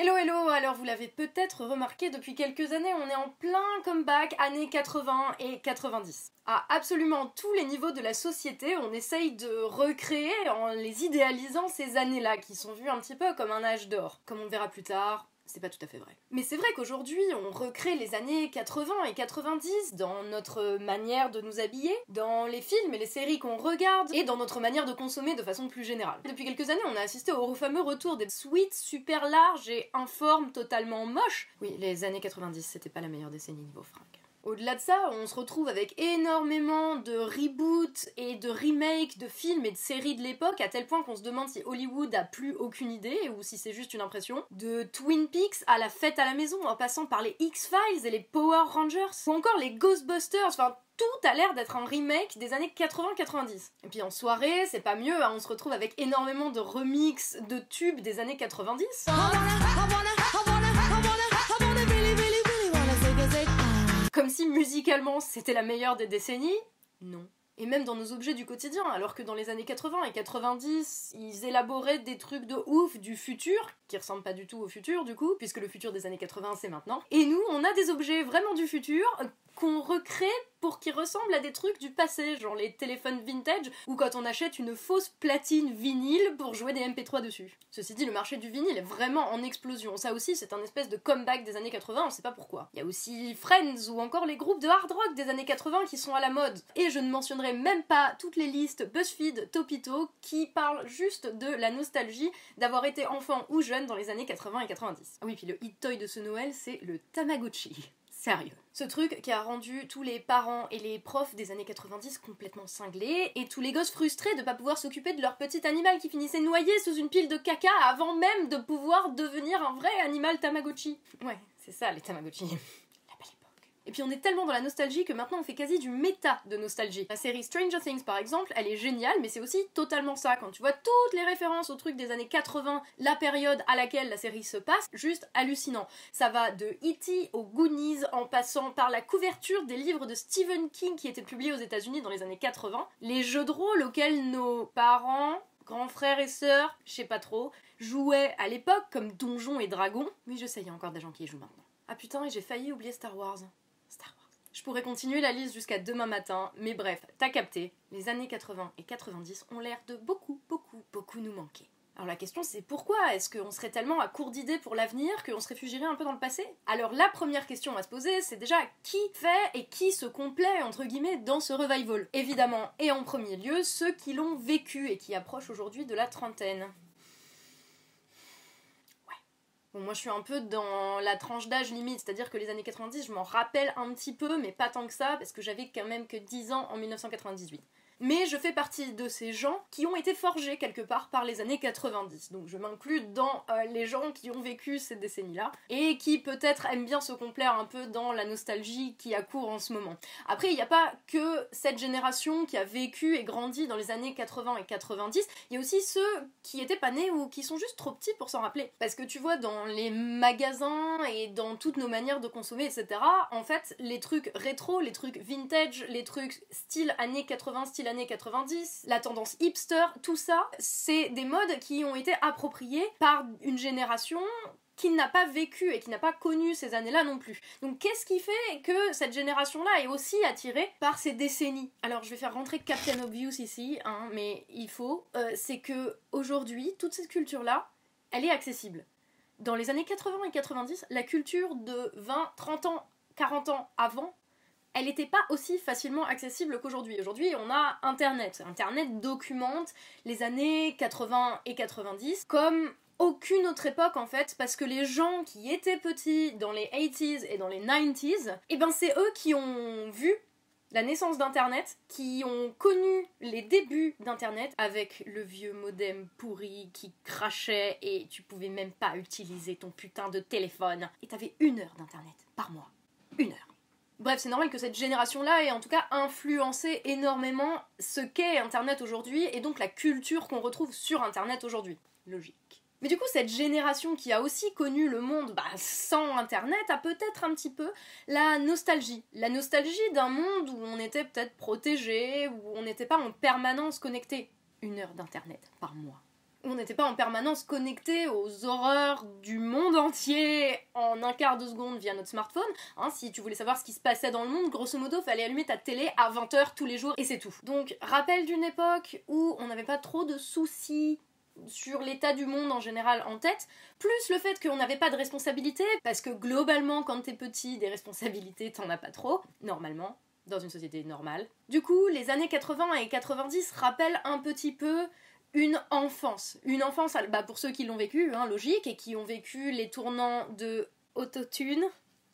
Hello hello, alors vous l'avez peut-être remarqué depuis quelques années, on est en plein comeback années 80 et 90. À absolument tous les niveaux de la société, on essaye de recréer en les idéalisant ces années-là qui sont vues un petit peu comme un âge d'or. Comme on verra plus tard, c'est pas tout à fait vrai. Mais c'est vrai qu'aujourd'hui, on recrée les années 80 et 90 dans notre manière de nous habiller, dans les films et les séries qu'on regarde, et dans notre manière de consommer de façon plus générale. Depuis quelques années, on a assisté au fameux retour des suites super larges et informes totalement moches. Oui, les années 90, c'était pas la meilleure décennie niveau fringues. Au-delà de ça, on se retrouve avec énormément de reboots et de remakes de films et de séries de l'époque, à tel point qu'on se demande si Hollywood a plus aucune idée ou si c'est juste une impression. De Twin Peaks à la fête à la maison, en passant par les X-Files et les Power Rangers, ou encore les Ghostbusters, enfin tout a l'air d'être un remake des années 80-90. Et puis en soirée, c'est pas mieux, hein, on se retrouve avec énormément de remix de tubes des années 90. Comme si musicalement c'était la meilleure des décennies Non. Et même dans nos objets du quotidien, alors que dans les années 80 et 90, ils élaboraient des trucs de ouf du futur, qui ressemblent pas du tout au futur du coup, puisque le futur des années 80 c'est maintenant. Et nous, on a des objets vraiment du futur qu'on recrée pour qu'ils ressemblent à des trucs du passé, genre les téléphones vintage ou quand on achète une fausse platine vinyle pour jouer des MP3 dessus. Ceci dit, le marché du vinyle est vraiment en explosion. Ça aussi, c'est un espèce de comeback des années 80, on sait pas pourquoi. Il y a aussi Friends ou encore les groupes de hard rock des années 80 qui sont à la mode. Et je ne mentionnerai même pas toutes les listes BuzzFeed, Topito qui parlent juste de la nostalgie d'avoir été enfant ou jeune dans les années 80 et 90. Ah oui, puis le hit toy de ce Noël, c'est le Tamagotchi. Ce truc qui a rendu tous les parents et les profs des années 90 complètement cinglés, et tous les gosses frustrés de pas pouvoir s'occuper de leur petit animal qui finissait noyé sous une pile de caca avant même de pouvoir devenir un vrai animal Tamagotchi. Ouais, c'est ça les Tamagotchi. Et puis on est tellement dans la nostalgie que maintenant on fait quasi du méta de nostalgie. La série Stranger Things par exemple, elle est géniale, mais c'est aussi totalement ça. Quand tu vois toutes les références aux trucs des années 80, la période à laquelle la série se passe, juste hallucinant. Ça va de E.T. aux Goonies en passant par la couverture des livres de Stephen King qui étaient publiés aux États-Unis dans les années 80, les jeux de rôle auxquels nos parents, grands frères et sœurs, je sais pas trop, jouaient à l'époque comme Donjons et Dragons. Oui, je sais, il y a encore des gens qui y jouent maintenant. Ah putain, et j'ai failli oublier Star Wars. Je pourrais continuer la liste jusqu'à demain matin, mais bref, t'as capté, les années 80 et 90 ont l'air de beaucoup, beaucoup, beaucoup nous manquer. Alors la question c'est pourquoi est-ce qu'on serait tellement à court d'idées pour l'avenir qu'on se réfugierait un peu dans le passé? Alors la première question à se poser c'est déjà qui fait et qui se complaît entre guillemets dans ce revival? Évidemment et en premier lieu ceux qui l'ont vécu et qui approchent aujourd'hui de la trentaine. Bon, moi je suis un peu dans la tranche d'âge limite, c'est-à-dire que les années 90, je m'en rappelle un petit peu, mais pas tant que ça, parce que j'avais quand même que 10 ans en 1998 mais je fais partie de ces gens qui ont été forgés quelque part par les années 90. Donc je m'inclus dans euh, les gens qui ont vécu ces décennies-là et qui peut-être aiment bien se complaire un peu dans la nostalgie qui a cours en ce moment. Après, il n'y a pas que cette génération qui a vécu et grandi dans les années 80 et 90, il y a aussi ceux qui étaient pas nés ou qui sont juste trop petits pour s'en rappeler. Parce que tu vois, dans les magasins et dans toutes nos manières de consommer, etc., en fait, les trucs rétro, les trucs vintage, les trucs style années 80, style années 90, la tendance hipster, tout ça, c'est des modes qui ont été appropriés par une génération qui n'a pas vécu et qui n'a pas connu ces années-là non plus. Donc qu'est-ce qui fait que cette génération-là est aussi attirée par ces décennies? Alors je vais faire rentrer Captain Obvious ici, hein, mais il faut, euh, c'est que aujourd'hui, toute cette culture-là, elle est accessible. Dans les années 80 et 90, la culture de 20, 30 ans, 40 ans avant elle n'était pas aussi facilement accessible qu'aujourd'hui. Aujourd'hui, on a Internet. Internet documente les années 80 et 90 comme aucune autre époque en fait, parce que les gens qui étaient petits dans les 80s et dans les 90s, eh ben c'est eux qui ont vu la naissance d'Internet, qui ont connu les débuts d'Internet avec le vieux modem pourri qui crachait et tu pouvais même pas utiliser ton putain de téléphone. Et t'avais une heure d'Internet par mois. Une heure. Bref, c'est normal que cette génération-là ait en tout cas influencé énormément ce qu'est Internet aujourd'hui et donc la culture qu'on retrouve sur Internet aujourd'hui. Logique. Mais du coup, cette génération qui a aussi connu le monde bah, sans Internet a peut-être un petit peu la nostalgie. La nostalgie d'un monde où on était peut-être protégé, où on n'était pas en permanence connecté. Une heure d'Internet par mois. On n'était pas en permanence connecté aux horreurs du monde entier en un quart de seconde via notre smartphone. Hein, si tu voulais savoir ce qui se passait dans le monde, grosso modo, fallait allumer ta télé à 20h tous les jours et c'est tout. Donc, rappel d'une époque où on n'avait pas trop de soucis sur l'état du monde en général en tête, plus le fait qu'on n'avait pas de responsabilité, parce que globalement, quand t'es petit, des responsabilités, t'en as pas trop, normalement, dans une société normale. Du coup, les années 80 et 90 rappellent un petit peu une enfance. Une enfance, bah, pour ceux qui l'ont vécu, hein, logique, et qui ont vécu les tournants de Autotune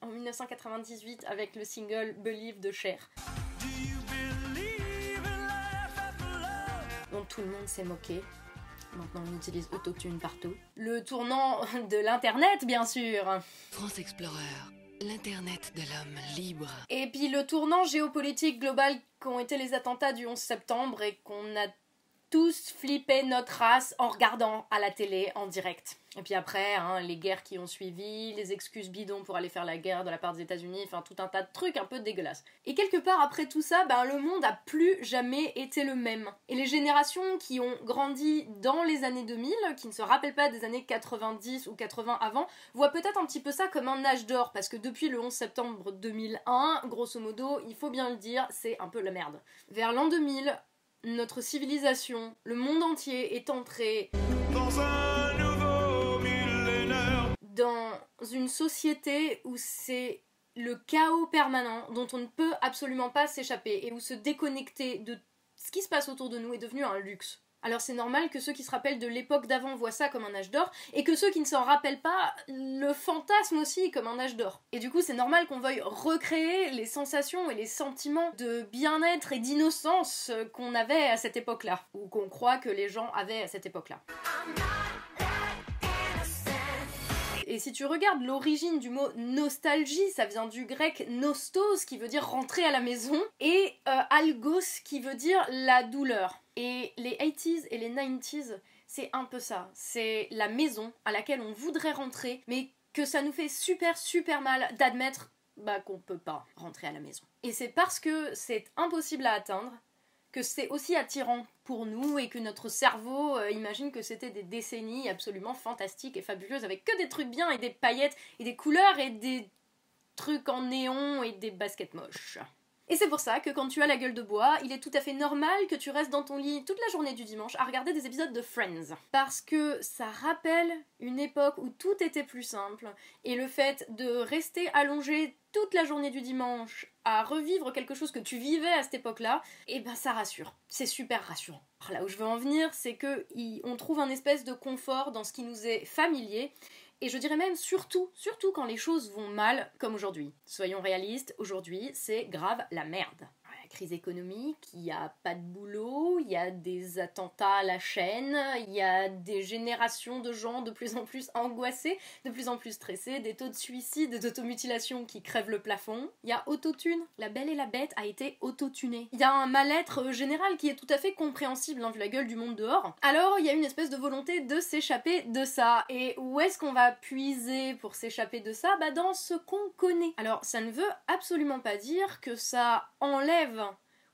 en 1998 avec le single Believe de Cher. dont tout le monde s'est moqué. Maintenant, on utilise Autotune partout. Le tournant de l'Internet, bien sûr. France Explorer, l'Internet de l'homme libre. Et puis le tournant géopolitique global qu'ont été les attentats du 11 septembre et qu'on a tous flippé notre race en regardant à la télé en direct. Et puis après, hein, les guerres qui ont suivi, les excuses bidons pour aller faire la guerre de la part des États-Unis, enfin tout un tas de trucs un peu dégueulasses. Et quelque part après tout ça, ben, le monde a plus jamais été le même. Et les générations qui ont grandi dans les années 2000, qui ne se rappellent pas des années 90 ou 80 avant, voient peut-être un petit peu ça comme un âge d'or, parce que depuis le 11 septembre 2001, grosso modo, il faut bien le dire, c'est un peu la merde. Vers l'an 2000, notre civilisation, le monde entier est entré dans un nouveau millénaire. dans une société où c'est le chaos permanent dont on ne peut absolument pas s'échapper et où se déconnecter de ce qui se passe autour de nous est devenu un luxe. Alors c'est normal que ceux qui se rappellent de l'époque d'avant voient ça comme un âge d'or et que ceux qui ne s'en rappellent pas le fantasment aussi comme un âge d'or. Et du coup c'est normal qu'on veuille recréer les sensations et les sentiments de bien-être et d'innocence qu'on avait à cette époque-là, ou qu'on croit que les gens avaient à cette époque-là. Et si tu regardes l'origine du mot nostalgie, ça vient du grec nostos qui veut dire rentrer à la maison et euh, algos qui veut dire la douleur. Et les 80s et les 90s, c'est un peu ça. C'est la maison à laquelle on voudrait rentrer, mais que ça nous fait super super mal d'admettre bah, qu'on peut pas rentrer à la maison. Et c'est parce que c'est impossible à atteindre que c'est aussi attirant nous et que notre cerveau euh, imagine que c'était des décennies absolument fantastiques et fabuleuses avec que des trucs bien et des paillettes et des couleurs et des trucs en néon et des baskets moches. Et c'est pour ça que quand tu as la gueule de bois, il est tout à fait normal que tu restes dans ton lit toute la journée du dimanche à regarder des épisodes de Friends. Parce que ça rappelle une époque où tout était plus simple et le fait de rester allongé toute la journée du dimanche à revivre quelque chose que tu vivais à cette époque-là, et ben ça rassure. C'est super rassurant. Là où je veux en venir, c'est que on trouve un espèce de confort dans ce qui nous est familier. Et je dirais même surtout, surtout quand les choses vont mal, comme aujourd'hui. Soyons réalistes, aujourd'hui, c'est grave la merde. Crise économique, il n'y a pas de boulot, il y a des attentats à la chaîne, il y a des générations de gens de plus en plus angoissés, de plus en plus stressés, des taux de suicide d'automutilation qui crèvent le plafond. Il y a autotune. La belle et la bête a été autotunée. Il y a un mal-être euh, général qui est tout à fait compréhensible, hein, vu la gueule du monde dehors. Alors, il y a une espèce de volonté de s'échapper de ça. Et où est-ce qu'on va puiser pour s'échapper de ça? Bah, dans ce qu'on connaît. Alors, ça ne veut absolument pas dire que ça enlève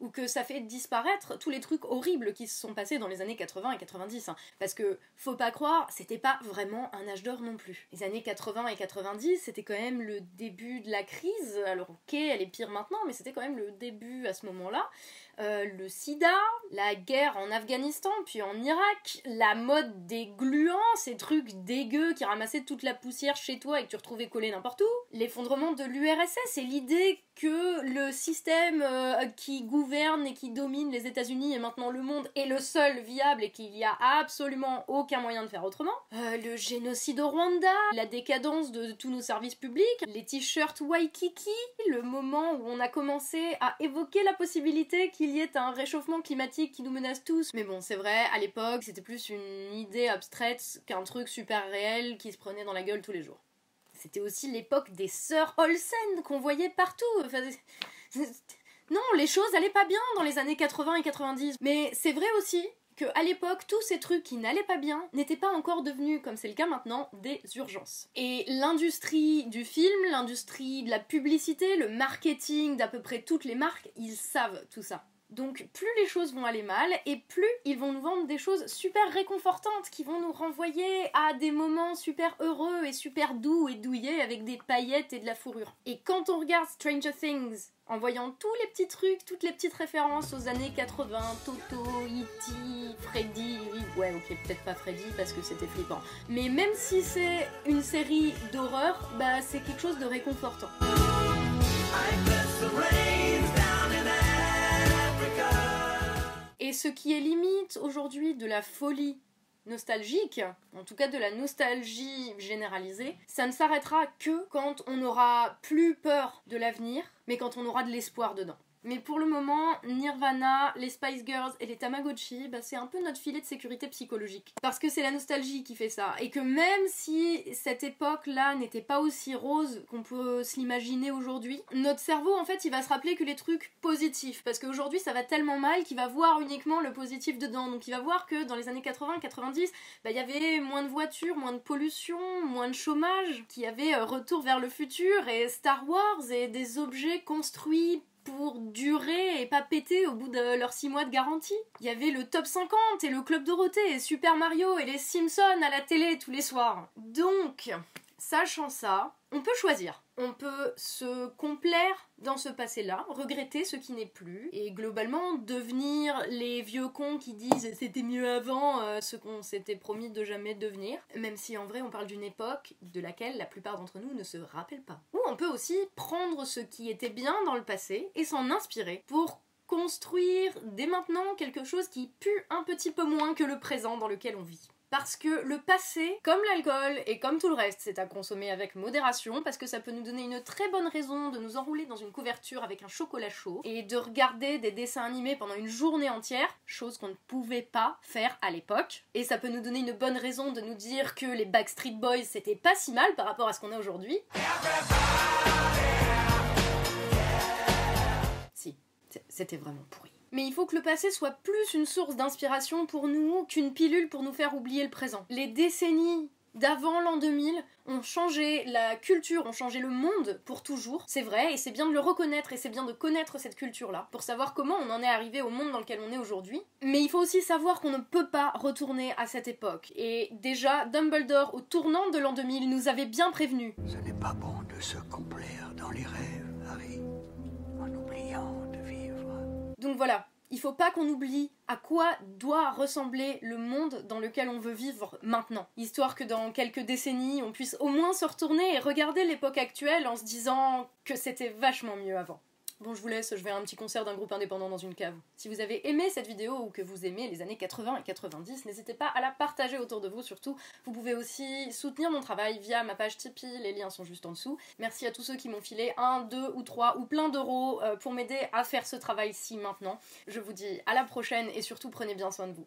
ou que ça fait disparaître tous les trucs horribles qui se sont passés dans les années 80 et 90. hein. Parce que, faut pas croire, c'était pas vraiment un âge d'or non plus. Les années 80 et 90, c'était quand même le début de la crise. Alors, ok, elle est pire maintenant, mais c'était quand même le début à ce moment-là. Euh, le sida, la guerre en Afghanistan, puis en Irak, la mode des gluants, ces trucs dégueux qui ramassaient toute la poussière chez toi et que tu retrouvais collé n'importe où, l'effondrement de l'URSS et l'idée que le système euh, qui gouverne et qui domine les États-Unis et maintenant le monde est le seul viable et qu'il n'y a absolument aucun moyen de faire autrement, Euh, le génocide au Rwanda, la décadence de tous nos services publics, les t-shirts Waikiki, le moment où on a commencé à évoquer la possibilité qu'il y ait un réchauffement climatique qui nous menace tous. Mais bon, c'est vrai, à l'époque, c'était plus une idée abstraite qu'un truc super réel qui se prenait dans la gueule tous les jours. C'était aussi l'époque des sœurs Olsen qu'on voyait partout. Non, les choses allaient pas bien dans les années 80 et 90. Mais c'est vrai aussi que à l'époque, tous ces trucs qui n'allaient pas bien n'étaient pas encore devenus, comme c'est le cas maintenant, des urgences. Et l'industrie du film, l'industrie de la publicité, le marketing d'à peu près toutes les marques, ils savent tout ça. Donc plus les choses vont aller mal et plus ils vont nous vendre des choses super réconfortantes qui vont nous renvoyer à des moments super heureux et super doux et douillés avec des paillettes et de la fourrure. Et quand on regarde Stranger Things en voyant tous les petits trucs, toutes les petites références aux années 80, Toto, E.T., Freddy, ouais ok peut-être pas Freddy parce que c'était flippant, mais même si c'est une série d'horreur, bah c'est quelque chose de réconfortant. Ce qui est limite aujourd'hui de la folie nostalgique, en tout cas de la nostalgie généralisée, ça ne s'arrêtera que quand on n'aura plus peur de l'avenir, mais quand on aura de l'espoir dedans. Mais pour le moment, Nirvana, les Spice Girls et les Tamagotchi, bah, c'est un peu notre filet de sécurité psychologique. Parce que c'est la nostalgie qui fait ça. Et que même si cette époque-là n'était pas aussi rose qu'on peut se l'imaginer aujourd'hui, notre cerveau, en fait, il va se rappeler que les trucs positifs. Parce qu'aujourd'hui, ça va tellement mal qu'il va voir uniquement le positif dedans. Donc il va voir que dans les années 80-90, bah, il y avait moins de voitures, moins de pollution, moins de chômage, qu'il y avait euh, retour vers le futur et Star Wars et des objets construits pour durer et pas péter au bout de leurs 6 mois de garantie. Il y avait le top 50 et le Club Dorothée et Super Mario et les Simpsons à la télé tous les soirs. Donc, sachant ça, on peut choisir. On peut se complaire dans ce passé-là, regretter ce qui n'est plus, et globalement devenir les vieux cons qui disent c'était mieux avant euh, ce qu'on s'était promis de jamais devenir, même si en vrai on parle d'une époque de laquelle la plupart d'entre nous ne se rappellent pas. Ou on peut aussi prendre ce qui était bien dans le passé et s'en inspirer pour construire dès maintenant quelque chose qui pue un petit peu moins que le présent dans lequel on vit. Parce que le passé, comme l'alcool et comme tout le reste, c'est à consommer avec modération parce que ça peut nous donner une très bonne raison de nous enrouler dans une couverture avec un chocolat chaud et de regarder des dessins animés pendant une journée entière, chose qu'on ne pouvait pas faire à l'époque. Et ça peut nous donner une bonne raison de nous dire que les Backstreet Boys c'était pas si mal par rapport à ce qu'on a aujourd'hui. Si, c'était vraiment pourri. Mais il faut que le passé soit plus une source d'inspiration pour nous qu'une pilule pour nous faire oublier le présent. Les décennies d'avant l'an 2000 ont changé la culture, ont changé le monde pour toujours. C'est vrai, et c'est bien de le reconnaître et c'est bien de connaître cette culture-là pour savoir comment on en est arrivé au monde dans lequel on est aujourd'hui. Mais il faut aussi savoir qu'on ne peut pas retourner à cette époque. Et déjà, Dumbledore, au tournant de l'an 2000, nous avait bien prévenu. Ce n'est pas bon de se complaire dans les rêves, Harry, en oubliant de vivre. Donc voilà, il faut pas qu'on oublie à quoi doit ressembler le monde dans lequel on veut vivre maintenant. Histoire que dans quelques décennies, on puisse au moins se retourner et regarder l'époque actuelle en se disant que c'était vachement mieux avant. Bon, je vous laisse, je vais à un petit concert d'un groupe indépendant dans une cave. Si vous avez aimé cette vidéo ou que vous aimez les années 80 et 90, n'hésitez pas à la partager autour de vous surtout. Vous pouvez aussi soutenir mon travail via ma page Tipeee, les liens sont juste en dessous. Merci à tous ceux qui m'ont filé un, deux ou trois ou plein d'euros euh, pour m'aider à faire ce travail-ci maintenant. Je vous dis à la prochaine et surtout prenez bien soin de vous.